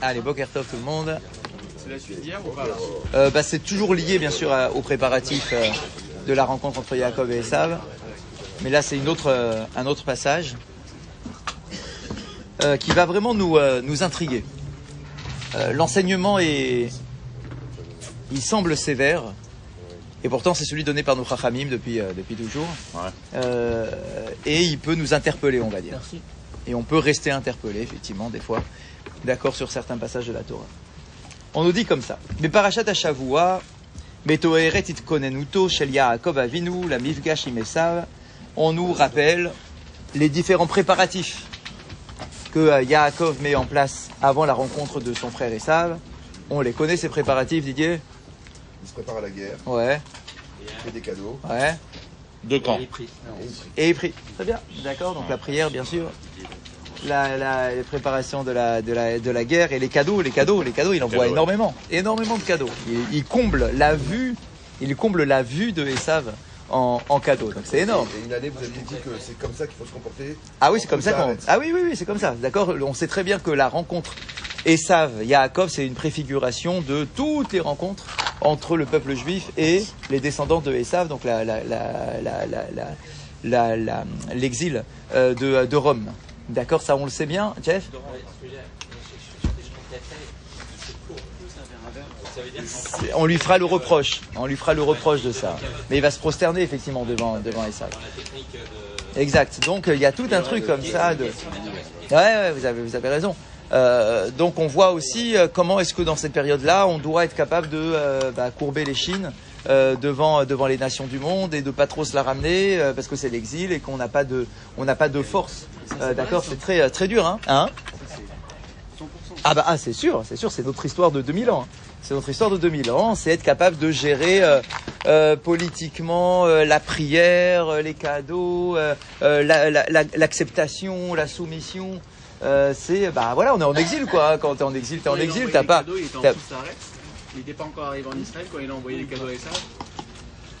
Allez, Boker Tov tout le monde. C'est la suite d'hier ou pas Euh, bah, c'est toujours lié bien sûr à- aux préparatifs euh, de la rencontre entre Jacob et Esav. Mais là c'est une autre, euh, un autre passage euh, qui va vraiment nous, euh, nous intriguer. Euh, L'enseignement est... Il semble sévère. Et pourtant c'est celui donné par nos Chachamim depuis, euh, depuis toujours. Euh, et il peut nous interpeller on va dire. Et on peut rester interpellé effectivement des fois. D'accord sur certains passages de la Torah. On nous dit comme ça. Mais parachat Hashavua, Betoeret itkonenuto shel Yaakov avinu, la mifgash im Esav, on nous rappelle les différents préparatifs que euh, Yaakov met en place avant la rencontre de son frère Esav. On les connaît ces préparatifs, Didier? Il se prépare à la guerre, Ouais, il fait des cadeaux. ouais. De camps. Et il prie. Très bien, d'accord. Donc la prière, bien sûr. La, la les préparations de la, de, la, de la guerre et les cadeaux, les cadeaux, les cadeaux, il envoie Cadeaux, ouais. énormément, énormément de cadeaux. Il, il comble la vue, il comble la vue de Esav en, en cadeaux. Donc c'est énorme. Et une année, vous aviez dit que c'est comme ça qu'il faut se comporter. Ah oui, c'est comme ça qu'on. Ah oui, oui, oui, c'est comme ça. D'accord. On sait très bien que la rencontre Esav, Yaakov, c'est une préfiguration de toutes les rencontres entre le peuple juif et les descendants de Esav, donc la, la, la, la, la, la- la- la- l'exil euh, de, de Rome. D'accord, ça on le sait bien, Jeff. On lui fera le reproche, on lui fera le reproche de ça. Mais il va se prosterner effectivement devant devant Esav. Exact. Donc euh, il y a tout un truc comme ça de. Ouais, ouais, vous avez, vous avez raison. Euh, donc on voit aussi euh, comment est-ce que dans cette période-là, on doit être capable de euh, bah, courber les chines euh, devant devant les nations du monde et de pas trop se la ramener euh, parce que c'est l'exil et qu'on n'a pas de on n'a pas de force. Euh, D'accord, c'est très euh, très dur, hein. hein ah bah ah, c'est sûr, c'est sûr, c'est notre histoire de 2000 ans. hein. C'est notre histoire de 2000 ans, c'est être capable de gérer euh, euh, politiquement euh, la prière, euh, les cadeaux, euh, euh, la- la- la- l'acceptation, la, soumission. Euh, c'est bah voilà, on est en exil quoi. hein. Quand t'es en exil, t'es en exil, t'as pas. Il n'était pas encore arrivé en Israël quand il a envoyé les cadeaux à Esav.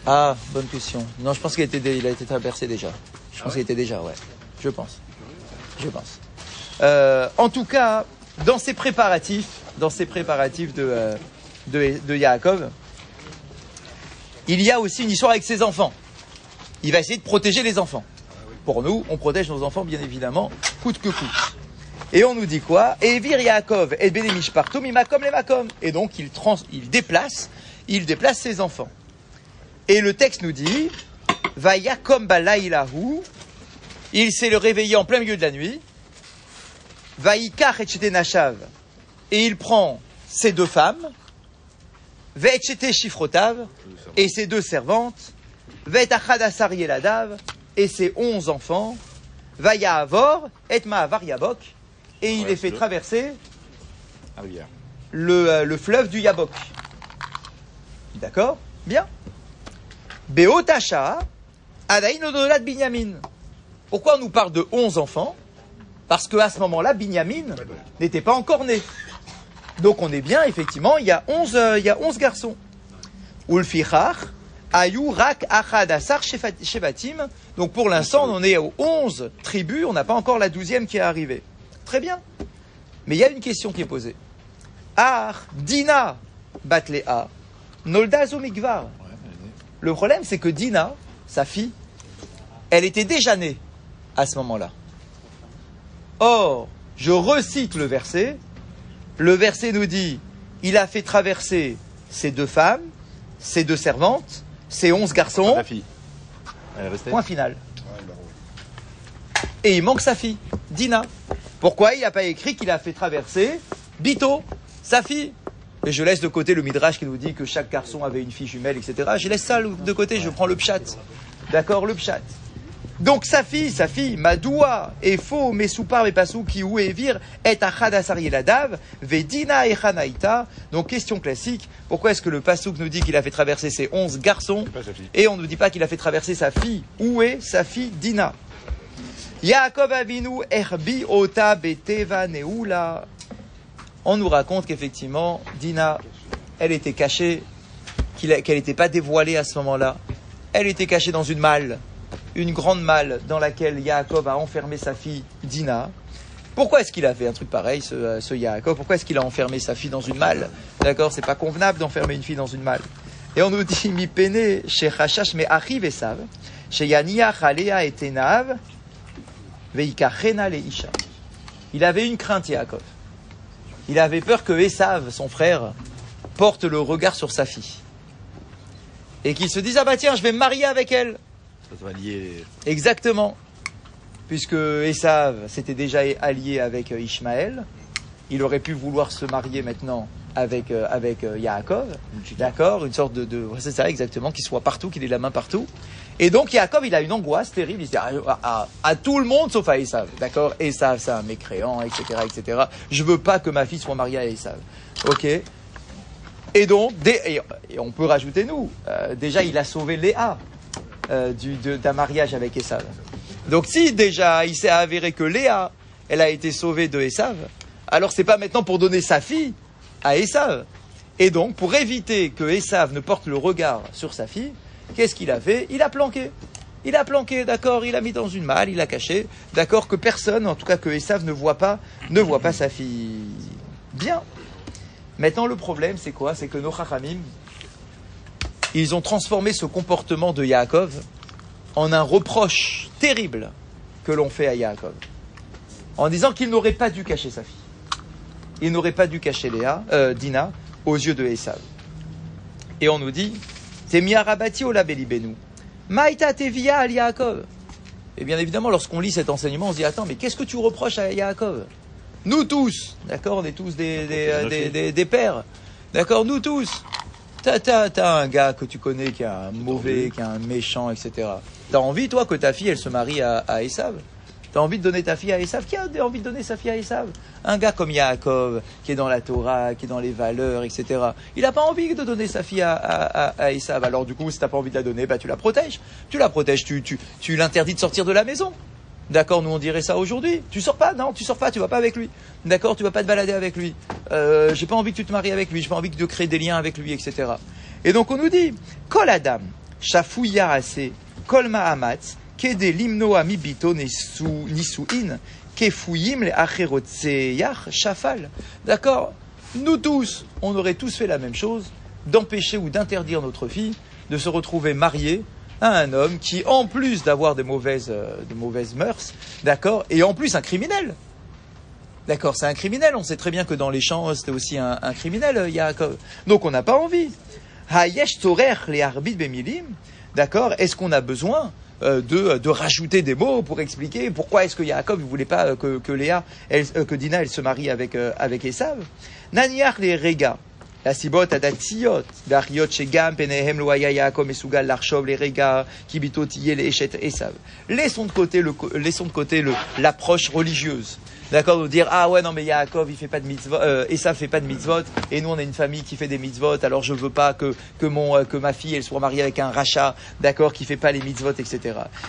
Ah, bonne question. Non, je pense qu'il a été, dé- il a été traversé déjà. Je Ah pense qu'il était déjà, ouais. Je pense. Je pense. Euh, en tout cas, dans ces préparatifs, dans ces préparatifs de, euh, de, de Yaakov, il y a aussi une histoire avec ses enfants. Il va essayer de protéger les enfants. Pour nous, on protège nos enfants, bien évidemment, coûte que coûte. Et on nous dit quoi? Et vir et Benemish partum imakom les makom. Et donc il, trans, il déplace, il déplace ses enfants. Et le texte nous dit, Vayakom balaïlahu, il s'est le réveillé en plein milieu de la nuit, Vaïkar et Nashav, et il prend ses deux femmes, Ve'etchete Shifrotav, et ses deux servantes, Ve'etachadasar Yeladav, et ses onze enfants, Vaya Avor, et Ma'avar Yabok, et il Ouais, les fait traverser Ah le, euh, le fleuve du Yabok. D'accord Bien. Beotacha, Adaïn Odolat Binyamin. Pourquoi on nous parle de 11 enfants? Parce qu'à ce moment-là, Binyamin n'était pas encore né. Donc on est bien, effectivement, il y a 11, euh, il y a 11 garçons. Ulfichach, Ayu Rak Achad Asar Shefat- Shevatim. Donc pour l'instant, on est aux 11 tribus, on n'a pas encore la 12e qui est arrivée. Très bien. Mais il y a une question qui est posée. Ar, Dina, Batlea, Nolda Zomigvar. Le problème, c'est que Dina, sa fille, elle était déjà née à ce moment-là. Or, je recite le verset. Le verset nous dit, il a fait traverser ses deux femmes, ses deux servantes, ses onze garçons. La fille. Elle est restée Point final. Et il manque sa fille, Dina. Pourquoi il n'a pas écrit qu'il a fait traverser Bito, sa fille Et je laisse de côté le midrash qui nous dit que chaque garçon avait une fille jumelle, etc. Je laisse ça de côté, je prends le pchat. D'accord, le pchat. Donc sa fille, sa fille, Madoua, est faux, mais soupar, mais pasou, qui ou est vir, est achad asarieladav, vedina et hanaïta. Donc question classique, pourquoi est-ce que le pasouk nous dit qu'il a fait traverser ses onze garçons et on ne nous dit pas qu'il a fait traverser sa fille Où est sa fille Dina? Yaakov Avinu Erbi Ota Beteva Neula. On nous raconte qu'effectivement, Dina, elle était cachée, qu'elle n'était pas dévoilée à ce moment-là. Elle était cachée dans une malle, une grande malle dans laquelle Yaakov a enfermé sa fille Dina. Pourquoi est-ce qu'il a fait un truc pareil, ce, euh, ce Yaakov Pourquoi est-ce qu'il a enfermé sa fille dans une malle? D'accord C'est pas convenable d'enfermer une fille dans une malle. Et on nous dit, mi pene chez Chachash, mais arrive Esav, chez Yania Chalea et Tenav, veikachena le Isha. Il avait une crainte, Yaakov. Il avait peur que Esav, son frère, porte le regard sur sa fille. Et qu'il se dise, ah bah tiens, je vais me marier avec elle. Ça va lier. Exactement. Puisque Esav s'était déjà allié avec Ishmaël, il aurait pu vouloir se marier maintenant avec, euh, avec euh, Yaakov. D'accord Une sorte de. c'est ça, exactement, qu'il soit partout, qu'il ait la main partout. Et donc Yaakov, il a une angoisse terrible. Il se dit à, à- à tout le monde sauf à Esav. D'accord Esav, c'est un mécréant, etc., etc. Je veux pas que ma fille soit mariée à Esav. Ok Et donc, dès- et, et on peut rajouter nous. euh, déjà, il a sauvé Léa du- d'un mariage avec Esav. Donc si déjà il s'est avéré que Léa, elle a été sauvée de Esav, alors c'est pas maintenant pour donner sa fille à Esav. Et donc pour éviter que Esav ne porte le regard sur sa fille, qu'est-ce qu'il a fait? Il a planqué. Il a planqué, d'accord, il a mis dans une malle, il a caché, d'accord, que personne, en tout cas que Esav ne voit pas, ne voit pas sa fille. Bien. Maintenant le problème c'est quoi? C'est que nos Chachamim, ils ont transformé ce comportement de Yaakov en un reproche terrible que l'on fait à Yaakov. En disant qu'il n'aurait pas dû cacher sa fille. Il n'aurait pas dû cacher Léa, euh, Dina aux yeux de Esav. Et on nous dit, c'est miarabati au labelibenu. Maïta tevia al Yaakov. Et bien évidemment, lorsqu'on lit cet enseignement, on se dit, attends, mais qu'est-ce que tu reproches à Yaakov? Nous tous, d'accord, on est tous des, des, euh, des, des- des pères. D'accord, nous tous. T'as, t'as, t'as un gars que tu connais qui est un mauvais, qui est un méchant, etc. T'as envie, toi, que ta fille, elle se marie à, à Esav T'as envie de donner ta fille à Esav? Qui a envie de donner sa fille à Esav? Un gars comme Yaakov, qui est dans la Torah, qui est dans les valeurs, etc. Il n'a pas envie de donner sa fille à, à, à. Alors du coup, si t'as pas envie de la donner, bah tu la protèges. Tu la protèges, tu, tu, tu l'interdis de sortir de la maison. D'accord, nous on dirait ça aujourd'hui. Tu sors pas, non, tu sors pas, tu vas pas avec lui. D'accord, tu vas pas te balader avec lui. Euh, j'ai pas envie que tu te maries avec lui, j'ai pas envie de créer des liens avec lui, etc. Et donc on nous dit, Kol Adam, Shafouya Ase, Kol Mahamatz, D'accord? Nous tous, on aurait tous fait la même chose, d'empêcher ou d'interdire notre fille de se retrouver mariée à un homme qui, en plus d'avoir des mauvaises, euh, de mauvaises mœurs, d'accord, et en plus un criminel. D'accord, c'est un criminel. On sait très bien que dans les champs, c'était aussi un, criminel, euh, Yaakov. Donc on n'a pas envie. Hayesh torer les arbit bemilim. D'accord Est-ce qu'on a besoin de, de rajouter des mots pour expliquer pourquoi est-ce que Yaakov ne voulait pas euh, que, que Léa, elle- euh, que Dina, elle se marie avec, euh, avec Esav Naniach les rega. La sibot adatiot, dariot shegam penehem lo haya Yaakov mesugal larshov les rega, kibitot yé les eshet Esav. Laissons de côté le, laissons de côté le, l'approche religieuse. D'accord, de dire ah ouais non mais Yaakov il fait pas de mitzvot, euh, Esav fait pas de mitzvot et nous on a une famille qui fait des mitzvot alors je veux pas que que mon euh, que ma fille elle soit mariée avec un rachat d'accord qui fait pas les mitzvot etc.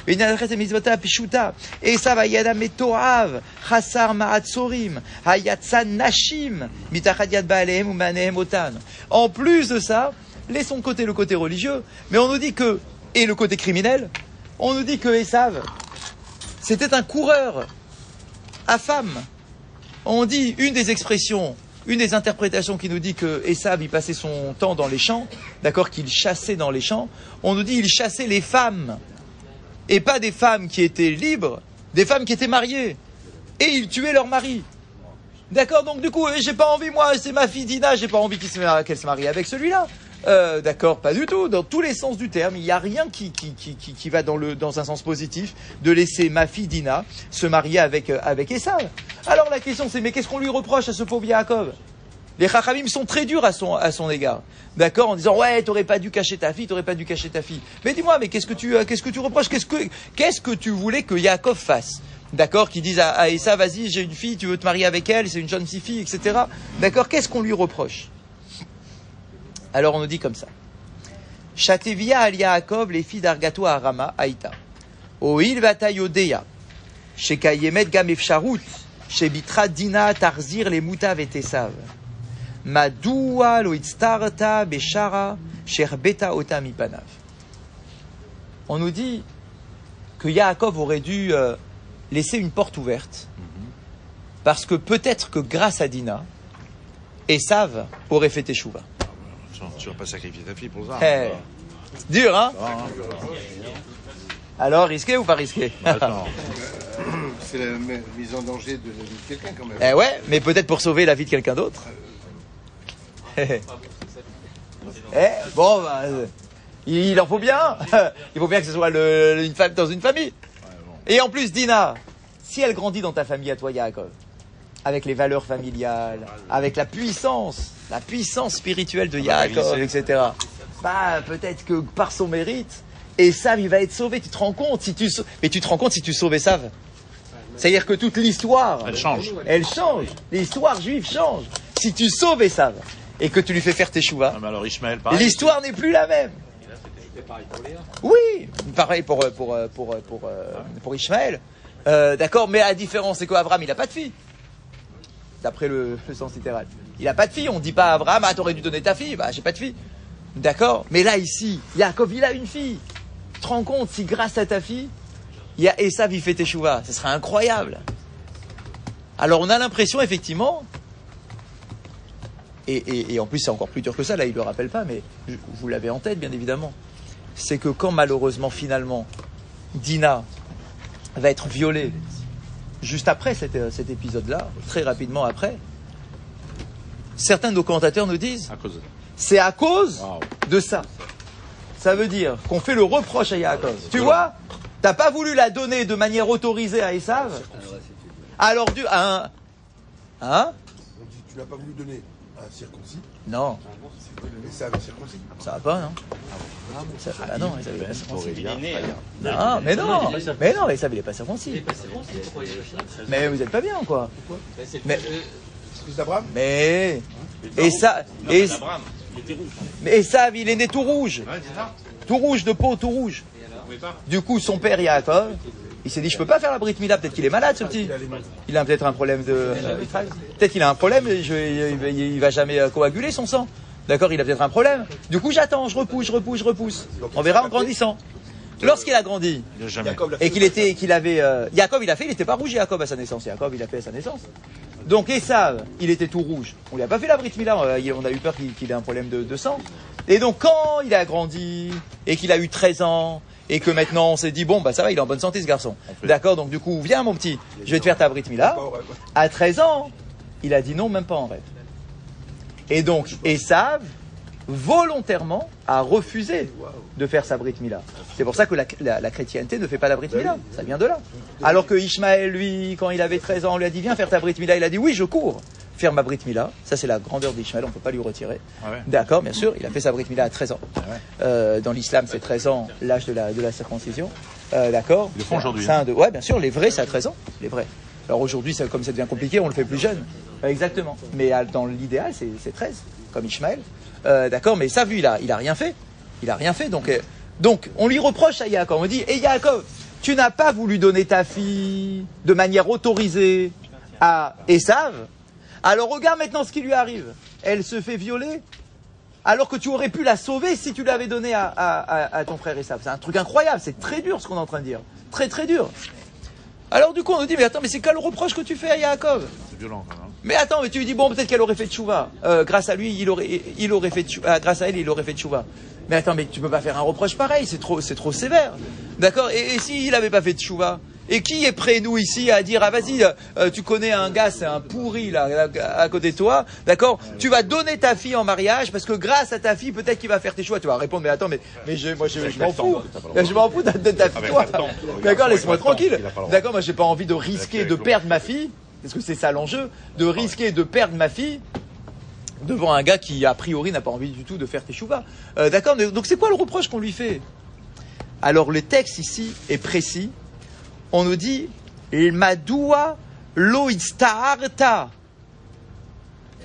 Mais il y a des mitzvot pishuta Esav ayada metoav chasar ma'atsorim hayatsan nashim mitachad yad baalehem ou manehem otan. En plus de ça, laissons de côté le côté religieux, mais on nous dit que et le côté criminel, on nous dit que Esav c'était un coureur à femme. On dit une des expressions, une des interprétations qui nous dit que Esav il passait son temps dans les champs, d'accord, qu'il chassait dans les champs. On nous dit il chassait les femmes et pas des femmes qui étaient libres, des femmes qui étaient mariées et il tuait leur mari. D'accord, donc du coup, euh, j'ai pas envie, moi, c'est ma fille Dina, j'ai pas envie qu'elle se marie avec celui-là. Euh, D'accord, pas du tout. Dans tous les sens du terme, il n'y a rien qui, qui, qui, qui, va dans, le, dans un sens positif de laisser ma fille Dina se marier avec, euh, avec. Alors la question c'est, mais qu'est-ce qu'on lui reproche à ce pauvre Yaakov? Les Chachamim sont très durs à son, à son égard. D'accord? En disant, ouais, t'aurais pas dû cacher ta fille, t'aurais pas dû cacher ta fille. Mais dis-moi, mais qu'est-ce que tu, euh, qu'est-ce que tu reproches? Qu'est-ce que, que tu voulais que Yaakov fasse? D'accord? Qui disent à, à Esav, vas-y, j'ai une fille, tu veux te marier avec elle, c'est une jeune fille, etc. D'accord? Qu'est-ce qu'on lui reproche? Alors on nous dit comme ça. Chatevia al Yaakov, les filles d'Argato à Rama, Aïta. Oil vata yodeya. Shekayemet gam efsharut. Shebitra dina tarzir les moutav et esav. Madoua lo itztarta beshara sherbeta otam ipanav. On nous dit que Yaakov aurait dû euh, laisser une porte ouverte Parce que peut-être que grâce à Dina, Esav aurait fait Teshuvah. Tu vas pas sacrifier ta fille pour ça. Eh, c'est dur, hein hein. Alors, risqué ou pas risqué Bah. C'est la mise en danger de la vie de quelqu'un quand même. Eh ouais, mais peut-être pour sauver la vie de quelqu'un d'autre. eh, bon, bah, euh, il en faut bien. Il faut bien que ce soit le- une femme dans une famille. Et en plus, Dina, si elle grandit dans ta famille à toi, Yaakov, avec les valeurs familiales, avec la puissance, la puissance spirituelle de Yaakov, etc., bah, peut-être que par son mérite, Esav, il va être sauvé. Tu te rends compte si tu, sau- mais tu te rends compte si tu sauves Esav? C'est-à-dire que toute l'histoire, Elle change. elle change. L'histoire juive change. Si tu sauves Esav et que tu lui fais faire tes chouvas, Ah, l'histoire n'est plus la même. Oui, pareil pour, euh, pour, euh, pour, euh, pour, euh, pour Ishmaël. Euh, D'accord, mais la différence, c'est qu'Abraham, il n'a pas de fille. D'après le, sens littéral. Il n'a pas de fille. On ne dit pas à Abraham, ah, t'aurais dû donner ta fille. Bah, j'ai pas de fille. D'accord? Mais là, ici, Yaakov, il a une fille. Tu te rends compte si grâce à ta fille, il y a Esav, il fait Teshuvah. Ce serait incroyable. Alors, on a l'impression, effectivement, et, et- en plus c'est encore plus dur que ça, là il ne le rappelle pas, mais vous l'avez en tête bien évidemment, c'est que quand malheureusement finalement Dina va être violée juste après cet, euh, cet épisode-là, très rapidement après, certains de nos commentateurs nous disent À c'est à cause Waouh. de ça. Ça veut dire qu'on fait le reproche à Yaakov. Tu vois, t'as pas voulu la donner de manière autorisée à Esav, alors du à un, hein On dit tu n'as pas voulu donner un circoncis, Non, mais ça va pas, non ça, ah non, Esav, il est pas circoncis. Non, mais non, mais non, Esav, il est pas circoncis. Mais vous êtes pas bien, quoi. Mais, Fils d'Abraham mais, et ça, et, mais Esav, il est né tout rouge. Tout rouge, de peau, tout rouge. Du coup, son père, Yaakov, il s'est dit, je peux pas faire la Brit Mila, peut-être qu'il est malade, ce petit. Il a peut-être un problème de, peut-être qu'il a un problème, je- il, va jamais euh, coaguler son sang. D'accord, il a peut-être un problème. Du coup, j'attends, je repousse, je repousse, je repousse. On verra en grandissant. Lorsqu'il a grandi, et qu'il était, qu'il avait, euh, Jacob, il a fait, il n'était pas rouge, Jacob à sa naissance. Jacob, il a fait à sa naissance. Donc Esav, il était tout rouge. On lui a pas fait la Brit Mila, euh, on a eu peur qu'il qu'il ait un problème de, de sang. Et donc quand il a grandi et qu'il a eu 13 ans et que maintenant on s'est dit bon bah ça va, il est en bonne santé ce garçon. D'accord, donc du coup viens mon petit, je vais te faire ta Brit Mila. À 13 ans, il a dit non, même pas en rêve. Et donc Esav volontairement a refusé de faire sa Brit Mila. C'est pour ça que la, la- la chrétienté ne fait pas la Brit Mila. Ça vient de là. Alors que Ishmaël, lui, quand il avait 13 ans, on lui a dit viens faire ta Brit Mila. Il a dit oui, je cours faire ma Brit Mila. Ça, c'est la grandeur d'Ishmaël, on ne peut pas lui retirer. Ah ouais. D'accord, bien sûr, il a fait sa Brit Mila à 13 ans. Ah ouais. Euh, dans l'islam, c'est 13 ans, l'âge de la, de la circoncision. Euh, D'accord Ils le font aujourd'hui, de- Ouais, bien sûr, les vrais, c'est à 13 ans. Les vrais. Alors aujourd'hui, comme ça devient compliqué, on le fait plus jeune. Exactement. Mais euh, dans l'idéal, c'est c'est 13, comme Ishmaël. Euh, D'accord, mais ça, vu, il a, il a rien fait. Il a rien fait. Donc, donc on lui reproche à Yaakov. On dit, et Yaakov, tu n'as pas voulu donner ta fille de manière autorisée à Esav. Alors regarde maintenant ce qui lui arrive. Elle se fait violer alors que tu aurais pu la sauver si tu l'avais donnée à, à- à- à ton frère Esav. C'est un truc incroyable, c'est très dur ce qu'on est en train de dire. Très très dur. Alors du coup on nous dit, mais attends, mais c'est quel reproche que tu fais à Yaakov? C'est violent quand même. Mais attends, mais tu lui dis, bon, peut-être qu'elle aurait fait tchouva. Euh, grâce à lui, il aurait, il aurait fait tchou- euh, grâce à elle, il aurait fait tchouva. Mais attends, mais tu peux pas faire un reproche pareil, c'est trop, c'est trop sévère. D'accord? Et, et s'il avait pas fait tchouva Et qui est prêt, nous, ici, à dire, ah vas-y, euh, tu connais un gars, c'est un pourri, là, à, à côté de toi, d'accord? Tu vas donner ta fille en mariage, parce que grâce à ta fille, peut-être qu'il va faire tes choix. Tu vas répondre, mais attends, mais, mais je, moi, je, je m'en fous. Je m'en fous de, ta fille, Avec toi. D'accord, laisse-moi tranquille. D'accord, moi, j'ai pas envie de risquer de perdre ma fille, parce que c'est ça l'enjeu, de risquer de perdre ma fille devant un gars qui, a priori, n'a pas envie du tout de faire teshuva. Euh, D'accord Donc, c'est quoi le reproche qu'on lui fait? Alors, le texte ici est précis. On nous dit Madoua lo istaharta.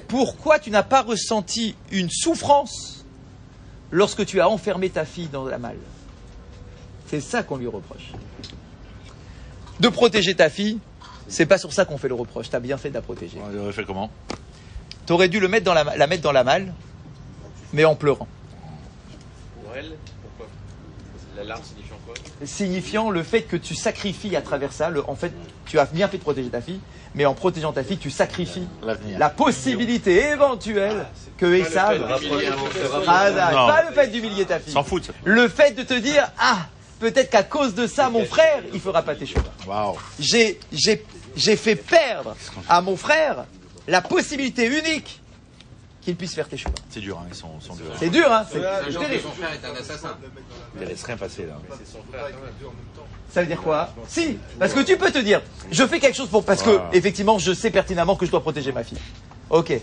Pourquoi tu n'as pas ressenti une souffrance lorsque tu as enfermé ta fille dans la malle? C'est ça qu'on lui reproche. De protéger ta fille, c'est pas sur ça qu'on fait le reproche. T'as bien fait de la protéger. Il aurait fait comment? T'aurais dû le mettre dans la, la mettre dans la malle, mais en pleurant. Pour elle, pourquoi? Larme signifiant quoi signifiant le fait que tu sacrifies à travers ça. le- en fait, tu as bien fait de protéger ta fille, mais en protégeant ta fille, tu sacrifies la possibilité éventuelle que Esav. Ah, pas le fait d'humilier ta fille. S'en foutent. Le fait de te dire ah peut-être qu'à cause de ça mon frère il fera pas tes choses. J'ai j'ai fait perdre à mon frère la possibilité unique qu'il puisse faire tes choses. C'est dur, hein, ils sont, sont durs. C'est dur hein. C'est c'est terrible. son frère est un assassin. Ils laissent rien passer là. Ça veut dire quoi? Si, parce que tu peux te dire, je fais quelque chose pour parce que effectivement, je sais pertinemment que je dois protéger ma fille. Ok,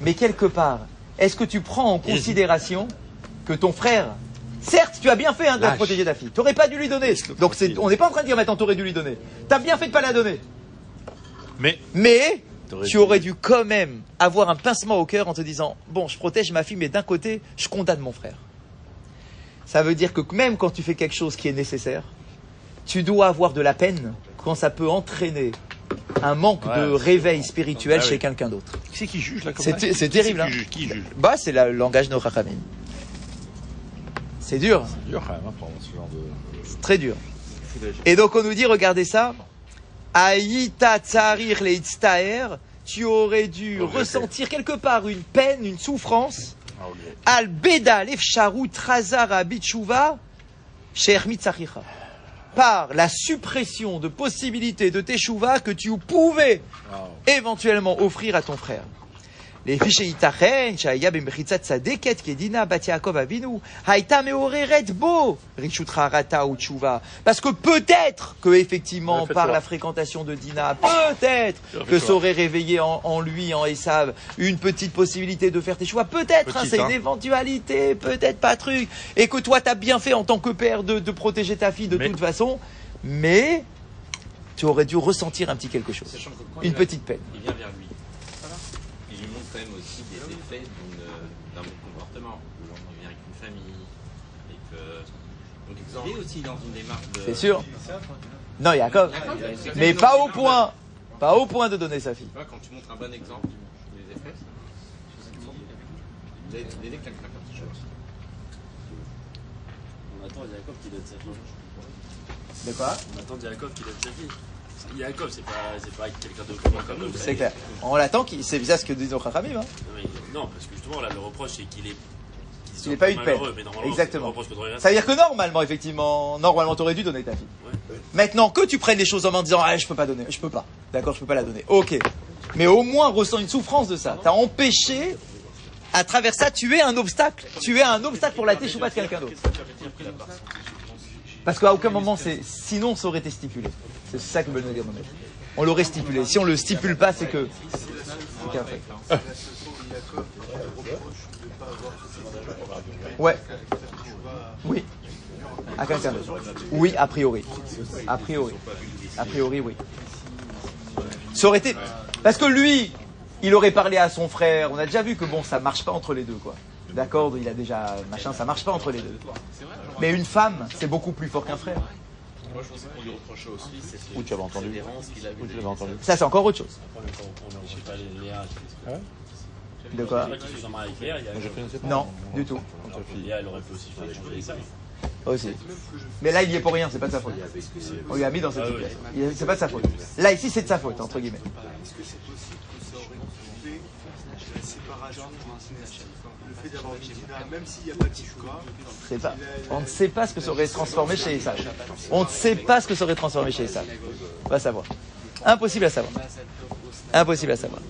mais quelque part, est-ce que tu prends en considération que ton frère, certes, tu as bien fait hein, de protéger ta fille, tu n'aurais pas dû lui donner. Donc c'est, on n'est pas en train de dire maintenant tu aurais dû lui donner. Tu as bien fait de pas la donner, Mais mais tu aurais dû quand même avoir un pincement au cœur en te disant, bon, je protège ma fille, mais d'un côté, je condamne mon frère. Ça veut dire que même quand tu fais quelque chose qui est nécessaire, tu dois avoir de la peine quand ça peut entraîner un manque Ouais. de réveil spirituel Ah chez oui. quelqu'un d'autre. c'est qui juge là comme C'est Qui terrible, Qui hein. juge Qui juge Bah, c'est le langage de nos Chachamim. C'est dur, C'est dur quand même hein, pour ce genre de. c'est très dur. Et donc on nous dit, regardez ça, Aïta tsarir leitztaer, tu aurais dû ressentir quelque part une peine, une souffrance, Ah, al beda cher mitzachicha. Par la suppression de possibilités de teshuva que tu pouvais éventuellement offrir à ton frère. Les fichiers itachen, shaya bemchitzat tzadeket, kedina bat Yaakov avinu, haïta meoreret bo, richutra rata ou tshuva. Parce que peut-être que effectivement, par la fréquentation de Dina, peut-être que fais-toi. ça aurait réveillé en, en lui, en Esav, une petite possibilité de faire tes choix. Peut-être, hein, c'est hein. une éventualité, peut-être pas truc. Et que toi, t'as bien fait en tant que père de, de protéger ta fille de Mais- toute façon, mais tu aurais dû ressentir un petit quelque chose. Une petite peine. Il vient vers lui. Quand même aussi des effets d'une- d'un bon comportement. Il vient avec une famille. Que... Donc il est aussi dans une démarche de. C'est sûr. Non, Jacob. Mais pas au point. Pas au point de donner sa fille. Tu vois, quand tu montres un bon exemple des effets, il aide quelqu'un comme ça. On attend Yaakov qui donne sa fille. De quoi On attend Yaakov qui donne sa fille. Yaakov, c'est pas, c'est pas quelqu'un de commun comme nous. C'est clair. On l'attend, qu'il- c'est bien ce que disent nos Chachamim, hein. Non, parce que justement, là, le reproche, c'est qu'il est. Il n'a soit pas eu de peine. Exactement. Ça veut dire que normalement, effectivement, normalement, t'aurais dû donner ta fille. Ouais. Maintenant, que tu prennes les choses en main en disant, ah, je peux pas donner, je peux pas. D'accord, je peux pas la donner. Ok. Mais au moins, ressens une souffrance de ça. T'as empêché, à travers ça, tu es un obstacle. Tu es un obstacle pour la teshuva de quelqu'un d'autre. Parce qu'à aucun moment, c'est, sinon, ça aurait été stipulé. C'est ça que veut nous dire. On l'aurait stipulé. Si on le stipule pas, c'est que, c'est qu'un fait. Ouais. Oui. À quelqu'un. Oui, a priori. A priori. A priori, oui. Ça été. Parce que lui, il aurait parlé à son frère. On a déjà vu que bon, ça marche pas entre les deux, quoi. D'accord, il a déjà machin, ça marche pas entre les deux. Mais une femme, c'est beaucoup plus fort qu'un frère. Moi, je pensais qu'on lui reprochait aussi, c'est Où tu avais entendu. Où tu l'avais entendu Ça, c'est encore autre chose. De quoi. Non, du tout. Léa, elle aurait pu aussi faire changer ça. Aussi. Mais là, il y est pour rien, c'est pas de sa faute. On lui a mis dans cette situation. Il- C'est pas de sa faute. Là, ici, c'est de sa faute, entre guillemets. Le fait d'avoir une Dina, même s'il n'y a pas de Tishua, C'est pas. On ne sait pas ce que ça aurait transformé chez Esav. On ne sait pas ce que ça aurait transformé chez Esav. On va savoir. Impossible à savoir. Impossible à savoir.